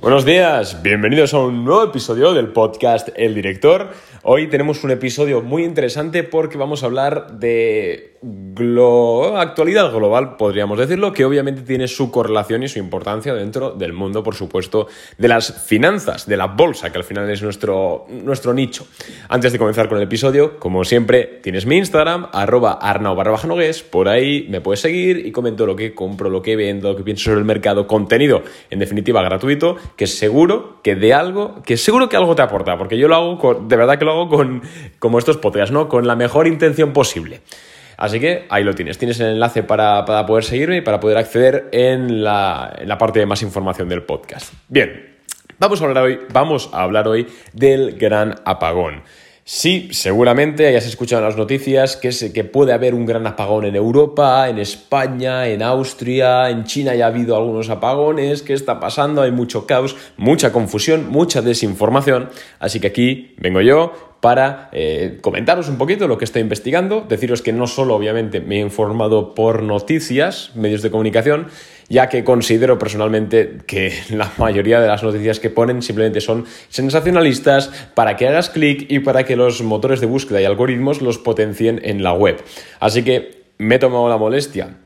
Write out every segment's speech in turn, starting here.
Buenos días, bienvenidos a un nuevo episodio del podcast El Director. Hoy tenemos un episodio muy interesante porque vamos a hablar de actualidad global, podríamos decirlo, que obviamente tiene su correlación y su importancia dentro del mundo, por supuesto, de las finanzas, de la bolsa, que al final es nuestro, nuestro nicho. Antes de comenzar con el episodio, como siempre, tienes mi Instagram, arroba arnau por ahí me puedes seguir y comento lo que compro, lo que vendo, lo que pienso sobre el mercado, contenido, en definitiva, gratuito, que seguro que de algo, que seguro que algo te aporta, porque yo lo hago, de verdad que lo hago con, como estos podcasts, ¿no? Con la mejor intención posible. Así que ahí lo tienes. Tienes el enlace para, poder seguirme y para poder acceder en la, en la parte de más información del podcast. Bien, vamos a hablar hoy, vamos a hablar hoy del gran apagón. Sí, seguramente hayas escuchado en las noticias que, que puede haber un gran apagón en Europa, en España, en Austria, en China ya ha habido algunos apagones, ¿qué está pasando? Hay mucho caos, mucha confusión, mucha desinformación, así que aquí vengo yo para eh, comentaros un poquito lo que estoy investigando, deciros que no solo obviamente me he informado por noticias, medios de comunicación, ya que considero personalmente que la mayoría de las noticias que ponen simplemente son sensacionalistas para que hagas clic y para que los motores de búsqueda y algoritmos los potencien en la web. Así que me he tomado la molestia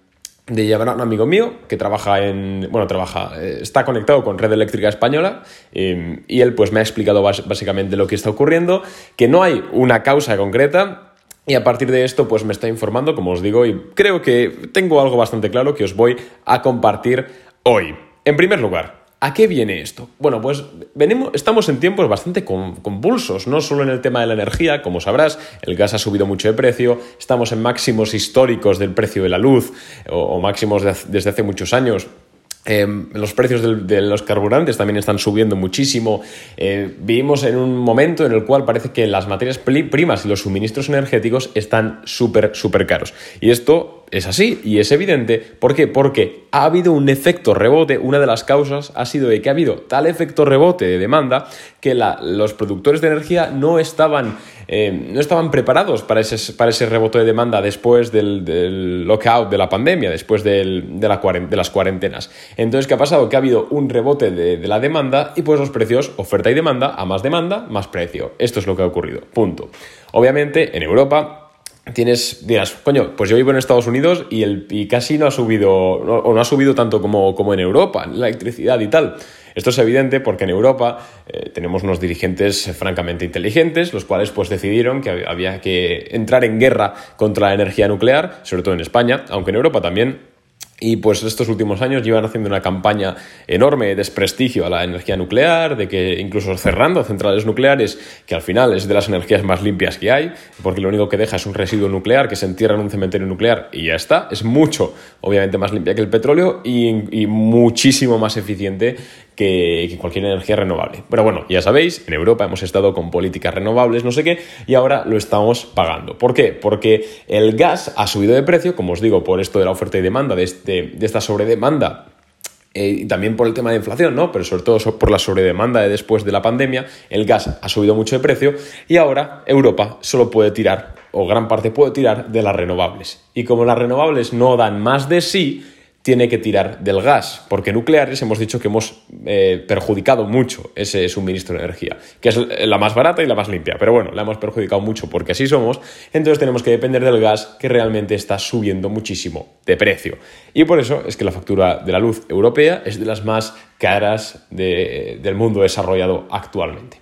de llevar a un amigo mío que trabaja en, bueno, trabaja, eh, está conectado con Red Eléctrica Española em, y él pues me ha explicado básicamente lo que está ocurriendo, que no hay una causa concreta y a partir de esto pues me está informando, como os digo, y creo que tengo algo bastante claro que os voy a compartir hoy. En primer lugar, ¿A qué viene esto? Bueno, pues venimos, estamos en tiempos bastante convulsos, no solo en el tema de la energía, como sabrás, el gas ha subido mucho de precio, estamos en máximos históricos del precio de la luz o, máximos desde hace muchos años. Em, los precios de los carburantes también están subiendo muchísimo. Eh, vivimos en un momento en el cual parece que las materias primas y los suministros energéticos están súper, súper caros. Y esto es así y es evidente. ¿Por qué? Porque ha habido un efecto rebote. Una de las causas ha sido de que ha habido tal efecto rebote de demanda que los productores de energía no estaban, eh, no estaban preparados para ese, para ese rebote de demanda después del, lockout de la pandemia, después de, la, de, las cuarentenas. Entonces, ¿qué ha pasado? Que ha habido un rebote de, de la demanda y pues los precios, oferta y demanda, a más demanda, más precio. Esto es lo que ha ocurrido. Punto. Obviamente, en Europa tienes, dirás, coño, pues yo vivo en Estados Unidos y, el, y casi no ha subido, o no ha subido tanto como, como en Europa, la electricidad y tal. Esto es evidente porque en Europa eh, tenemos unos dirigentes francamente inteligentes, los cuales pues decidieron que había que entrar en guerra contra la energía nuclear, sobre todo en España, aunque en Europa también y pues estos últimos años llevan haciendo una campaña enorme de desprestigio a la energía nuclear, de que incluso cerrando centrales nucleares, que al final es de las energías más limpias que hay, porque lo único que deja es un residuo nuclear que se entierra en un cementerio nuclear y ya está. Es mucho, obviamente, más limpia que el petróleo y, y muchísimo más eficiente que, cualquier energía renovable. Pero bueno, ya sabéis, en Europa hemos estado con políticas renovables, no sé qué, y ahora lo estamos pagando. ¿Por qué? Porque el gas ha subido de precio, como os digo, por esto de la oferta y demanda, de, este, de esta sobredemanda eh, y también por el tema de inflación, ¿no? Pero sobre todo por la sobredemanda de después de la pandemia, el gas ha subido mucho de precio y ahora Europa solo puede tirar, o gran parte puede tirar, de las renovables. Y como las renovables no dan más de sí, tiene que tirar del gas, porque nucleares hemos dicho que hemos eh, perjudicado mucho ese suministro de energía, que es la más barata y la más limpia, pero bueno, la hemos perjudicado mucho porque así somos, entonces tenemos que depender del gas que realmente está subiendo muchísimo de precio. Y por eso es que la factura de la luz europea es de las más caras del mundo desarrollado actualmente.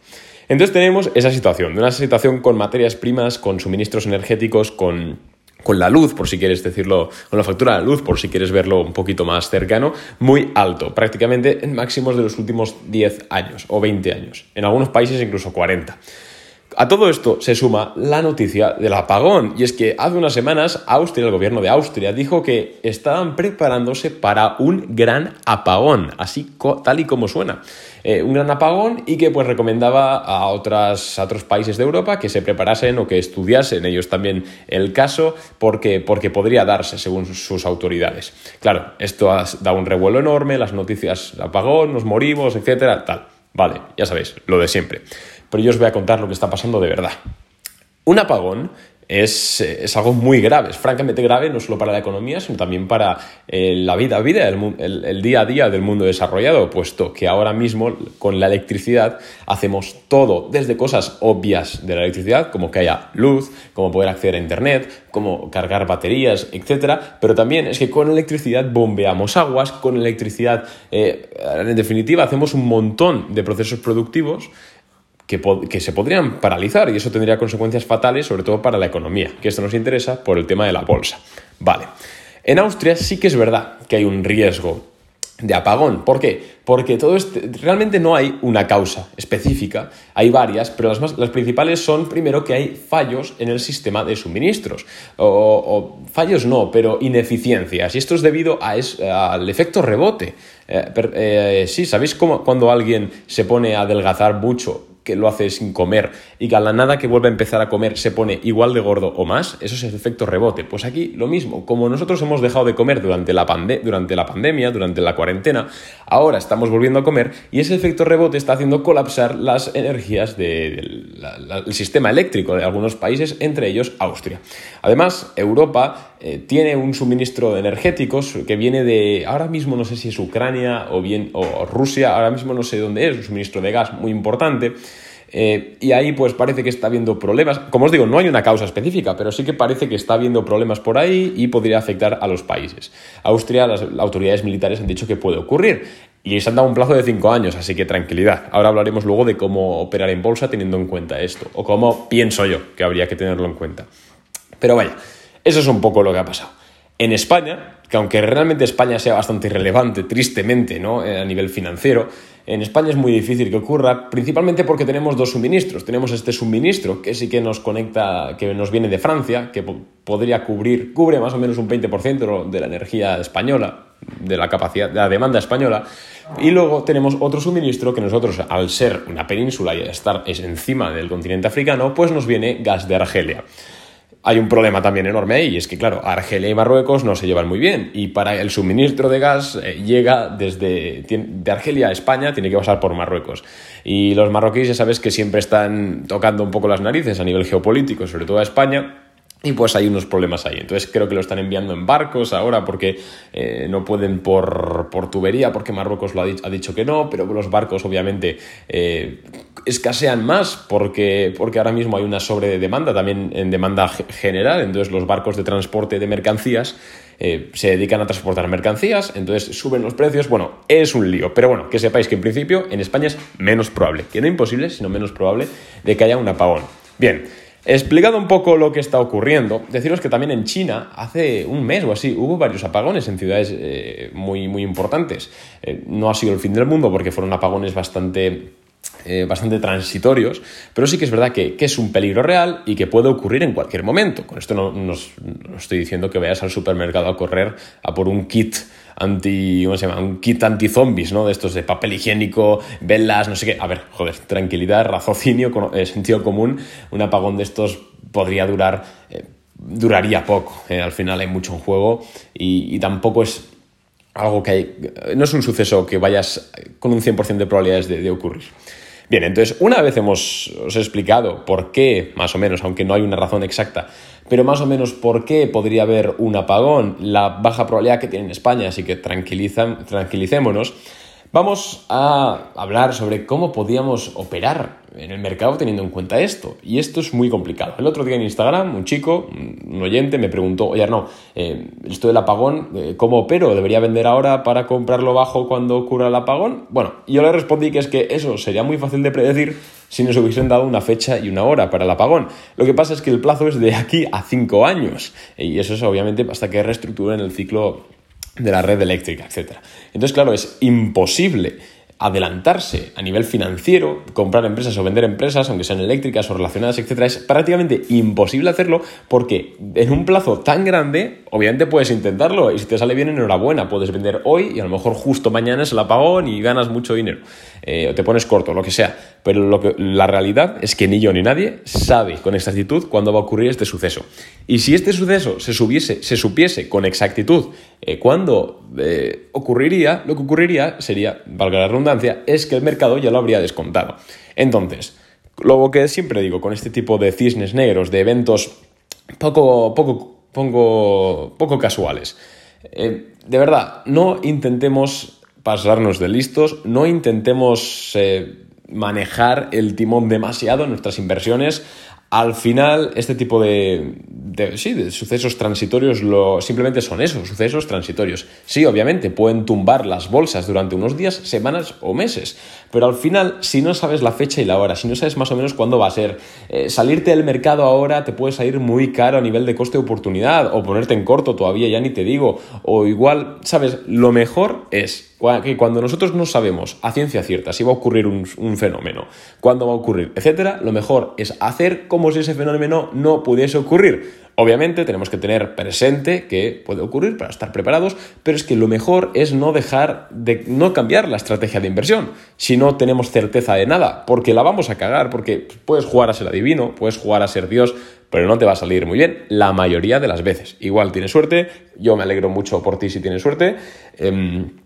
Entonces tenemos esa situación, una situación con materias primas, con suministros energéticos, con con la luz, por si quieres decirlo, con la factura de la luz, por si quieres verlo un poquito más cercano, muy alto, prácticamente en máximos de los últimos 10 años o 20 años, en algunos países incluso 40. A todo esto se suma la noticia del apagón, y es que hace unas semanas Austria, el gobierno de Austria, dijo que estaban preparándose para un gran apagón, así tal y como suena. Eh, un gran apagón y que pues recomendaba a, a otros países de Europa que se preparasen o que estudiasen ellos también el caso porque, porque podría darse según sus autoridades. Claro, esto da un revuelo enorme, las noticias apagón, nos morimos, etcétera, tal. Vale, ya sabéis, lo de siempre pero yo os voy a contar lo que está pasando de verdad. Un apagón es, es, algo muy grave, es francamente grave no solo para la economía, sino también para eh, la vida, vida el, el, día a día del mundo desarrollado, puesto que ahora mismo con la electricidad hacemos todo, desde cosas obvias de la electricidad, como que haya luz, como poder acceder a Internet, como cargar baterías, etc. Pero también es que con electricidad bombeamos aguas, con electricidad, eh, en definitiva, hacemos un montón de procesos productivos que, se podrían paralizar y eso tendría consecuencias fatales, sobre todo para la economía, que esto nos interesa por el tema de la bolsa. Vale. En Austria sí que es verdad que hay un riesgo de apagón. ¿Por qué? Porque todo este, realmente no hay una causa específica, hay varias, pero las, más, las principales son, primero, que hay fallos en el sistema de suministros. O, fallos no, pero ineficiencias. Y esto es debido a al efecto rebote. Eh, eh, sí, ¿sabéis cómo cuando alguien se pone a adelgazar mucho que lo hace sin comer y que a la nada que vuelve a empezar a comer se pone igual de gordo o más, eso es el efecto rebote. Pues aquí lo mismo, como nosotros hemos dejado de comer durante la, durante la pandemia, durante la cuarentena, ahora estamos volviendo a comer y ese efecto rebote está haciendo colapsar las energías del sistema eléctrico de algunos países, entre ellos Austria. Además, Europa eh, tiene un suministro de energéticos que viene de, ahora mismo no sé si es Ucrania o bien o Rusia, ahora mismo no sé dónde es, un suministro de gas muy importante. Eh, y ahí pues parece que está habiendo problemas. Como os digo, no hay una causa específica, pero sí que parece que está habiendo problemas por ahí y podría afectar a los países. Austria, las autoridades militares han dicho que puede ocurrir. Y se han dado un plazo de cinco años, así que tranquilidad. Ahora hablaremos luego de cómo operar en bolsa teniendo en cuenta esto, o cómo pienso yo que habría que tenerlo en cuenta. Pero vaya, eso es un poco lo que ha pasado. En España, que aunque realmente España sea bastante irrelevante, tristemente, ¿no? Eh, a nivel financiero, en España es muy difícil que ocurra, principalmente porque tenemos dos suministros. Tenemos este suministro que sí que nos conecta, que nos viene de Francia, que podría cubrir, cubre más o menos un 20% de la energía española, de la capacidad, de la demanda española. Y luego tenemos otro suministro que nosotros, al ser una península y estar encima del continente africano, pues nos viene gas de Argelia hay un problema también enorme y es que, claro, Argelia y Marruecos no se llevan muy bien, y para el suministro de gas eh, llega desde de Argelia a España, tiene que pasar por Marruecos. Y los marroquíes ya sabes que siempre están tocando un poco las narices a nivel geopolítico, sobre todo a España, y pues hay unos problemas ahí. Entonces creo que lo están enviando en barcos ahora porque eh, no pueden por, por, tubería, porque Marruecos lo ha, dicho, que no, pero los barcos obviamente eh, escasean más porque, porque ahora mismo hay una sobredemanda también en demanda general. Entonces los barcos de transporte de mercancías eh, se dedican a transportar mercancías, entonces suben los precios. Bueno, es un lío. Pero bueno, que sepáis que en principio en España es menos probable, que no imposible, sino menos probable de que haya un apagón. Bien. Explicado un poco lo que está ocurriendo, deciros que también en China, hace un mes o así, hubo varios apagones en ciudades eh, muy, muy importantes. Eh, no ha sido el fin del mundo porque fueron apagones bastante eh, bastante transitorios, pero sí que es verdad que, es un peligro real y que puede ocurrir en cualquier momento. Con esto no, no, estoy diciendo que vayas al supermercado a correr a por un kit anti, ¿cómo se llama? Un kit anti-zombies, ¿no? De estos de papel higiénico, velas, no sé qué. A ver, joder, tranquilidad, raciocinio, eh, sentido común. Un apagón de estos podría durar, eh, duraría poco. Al final hay mucho en juego y, tampoco es algo que hay, no es un suceso que vayas con un 100% de probabilidades de, de ocurrir. Bien, entonces una vez hemos, os explicado por qué, más o menos, aunque no hay una razón exacta, pero más o menos por qué podría haber un apagón, la baja probabilidad que tiene en España, así que tranquilicémonos, vamos a hablar sobre cómo podíamos operar en el mercado teniendo en cuenta esto. Y esto es muy complicado. El otro día en Instagram, un chico, un oyente, me preguntó, oye, no, eh, esto del apagón, eh, ¿cómo opero? ¿Debería vender ahora para comprarlo bajo cuando ocurra el apagón? Bueno, yo le respondí que es que eso sería muy fácil de predecir si nos hubiesen dado una fecha y una hora para el apagón. Lo que pasa es que el plazo es de aquí a cinco años. Y eso es obviamente hasta que reestructuren el ciclo de la red eléctrica, etc. Entonces, claro, es imposible adelantarse a nivel financiero, comprar empresas o vender empresas, aunque sean eléctricas o relacionadas, etcétera, es prácticamente imposible hacerlo porque en un plazo tan grande, obviamente puedes intentarlo y si te sale bien, enhorabuena, puedes vender hoy y a lo mejor justo mañana es el apagón y ganas mucho dinero, eh, o te pones corto, lo que sea. Pero lo que, la realidad es que ni yo ni nadie sabe con exactitud cuándo va a ocurrir este suceso. Y si este suceso se, subiese, se supiese con exactitud eh, cuándo eh, ocurriría, lo que ocurriría sería, valga la redundancia, es que el mercado ya lo habría descontado. Entonces, lo que siempre digo con este tipo de cisnes negros, de eventos poco, poco, poco, poco casuales. Eh, de verdad, no intentemos pasarnos de listos, no intentemos eh, manejar el timón demasiado en nuestras inversiones. Al final, este tipo de, sí, de sucesos transitorios lo, simplemente son eso, sucesos transitorios. Sí, obviamente, pueden tumbar las bolsas durante unos días, semanas o meses, pero al final, si no sabes la fecha y la hora, si no sabes más o menos cuándo va a ser, eh, salirte del mercado ahora te puede salir muy caro a nivel de coste de oportunidad, o ponerte en corto todavía, ya ni te digo, o igual, ¿sabes? Lo mejor es que cuando nosotros no sabemos a ciencia cierta si va a ocurrir un, fenómeno, cuándo va a ocurrir, etcétera, lo mejor es hacer como si ese fenómeno no pudiese ocurrir. Obviamente tenemos que tener presente que puede ocurrir para estar preparados, pero es que lo mejor es no dejar de no cambiar la estrategia de inversión si no tenemos certeza de nada, porque la vamos a cagar, porque puedes jugar a ser adivino, puedes jugar a ser Dios, pero no te va a salir muy bien la mayoría de las veces. Igual tienes suerte, yo me alegro mucho por ti si tienes suerte. Em,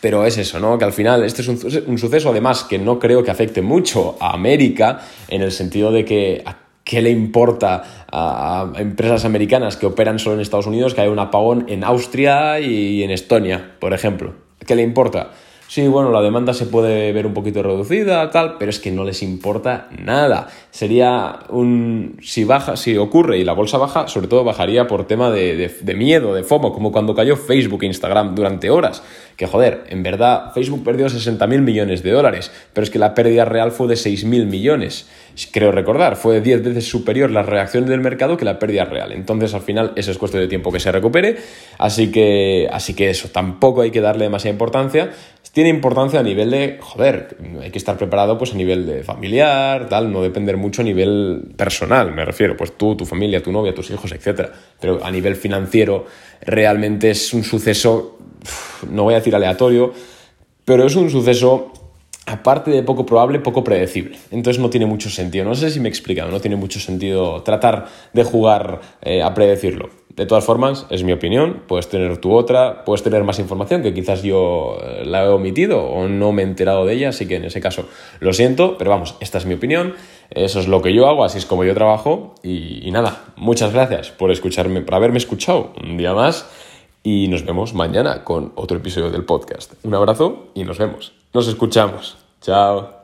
pero es eso, ¿no? Que al final este es un, suceso además que no creo que afecte mucho a América en el sentido de que a qué le importa a, empresas americanas que operan solo en Estados Unidos que haya un apagón en Austria y en Estonia, por ejemplo. ¿Qué le importa? Sí, bueno, la demanda se puede ver un poquito reducida, tal, pero es que no les importa nada. Sería un. Si baja, si ocurre y la bolsa baja, sobre todo bajaría por tema de, de miedo, de FOMO, como cuando cayó Facebook e Instagram durante horas. Que joder, en verdad, Facebook perdió 60.000 millones de dólares, pero es que la pérdida real fue de 6.000 millones creo recordar, fue 10 veces superior la reacción del mercado que la pérdida real. Entonces, al final, eso es cuestión de tiempo que se recupere. Así que, así que eso, tampoco hay que darle demasiada importancia. Tiene importancia a nivel de, joder, hay que estar preparado pues a nivel de familiar, tal, no depender mucho a nivel personal, me refiero, pues tú, tu familia, tu novia, tus hijos, etc. Pero a nivel financiero, realmente es un suceso, no voy a decir aleatorio, pero es un suceso aparte de poco probable, poco predecible. Entonces no tiene mucho sentido. No sé si me he explicado, no tiene mucho sentido tratar de jugar eh, a predecirlo. De todas formas, es mi opinión, puedes tener tu otra, puedes tener más información que quizás yo eh, la he omitido o no me he enterado de ella, así que en ese caso lo siento, pero vamos, esta es mi opinión, eso es lo que yo hago, así es como yo trabajo y, y nada, muchas gracias por escucharme, por haberme escuchado un día más y nos vemos mañana con otro episodio del podcast. Un abrazo y nos vemos. Nos escuchamos. Chao.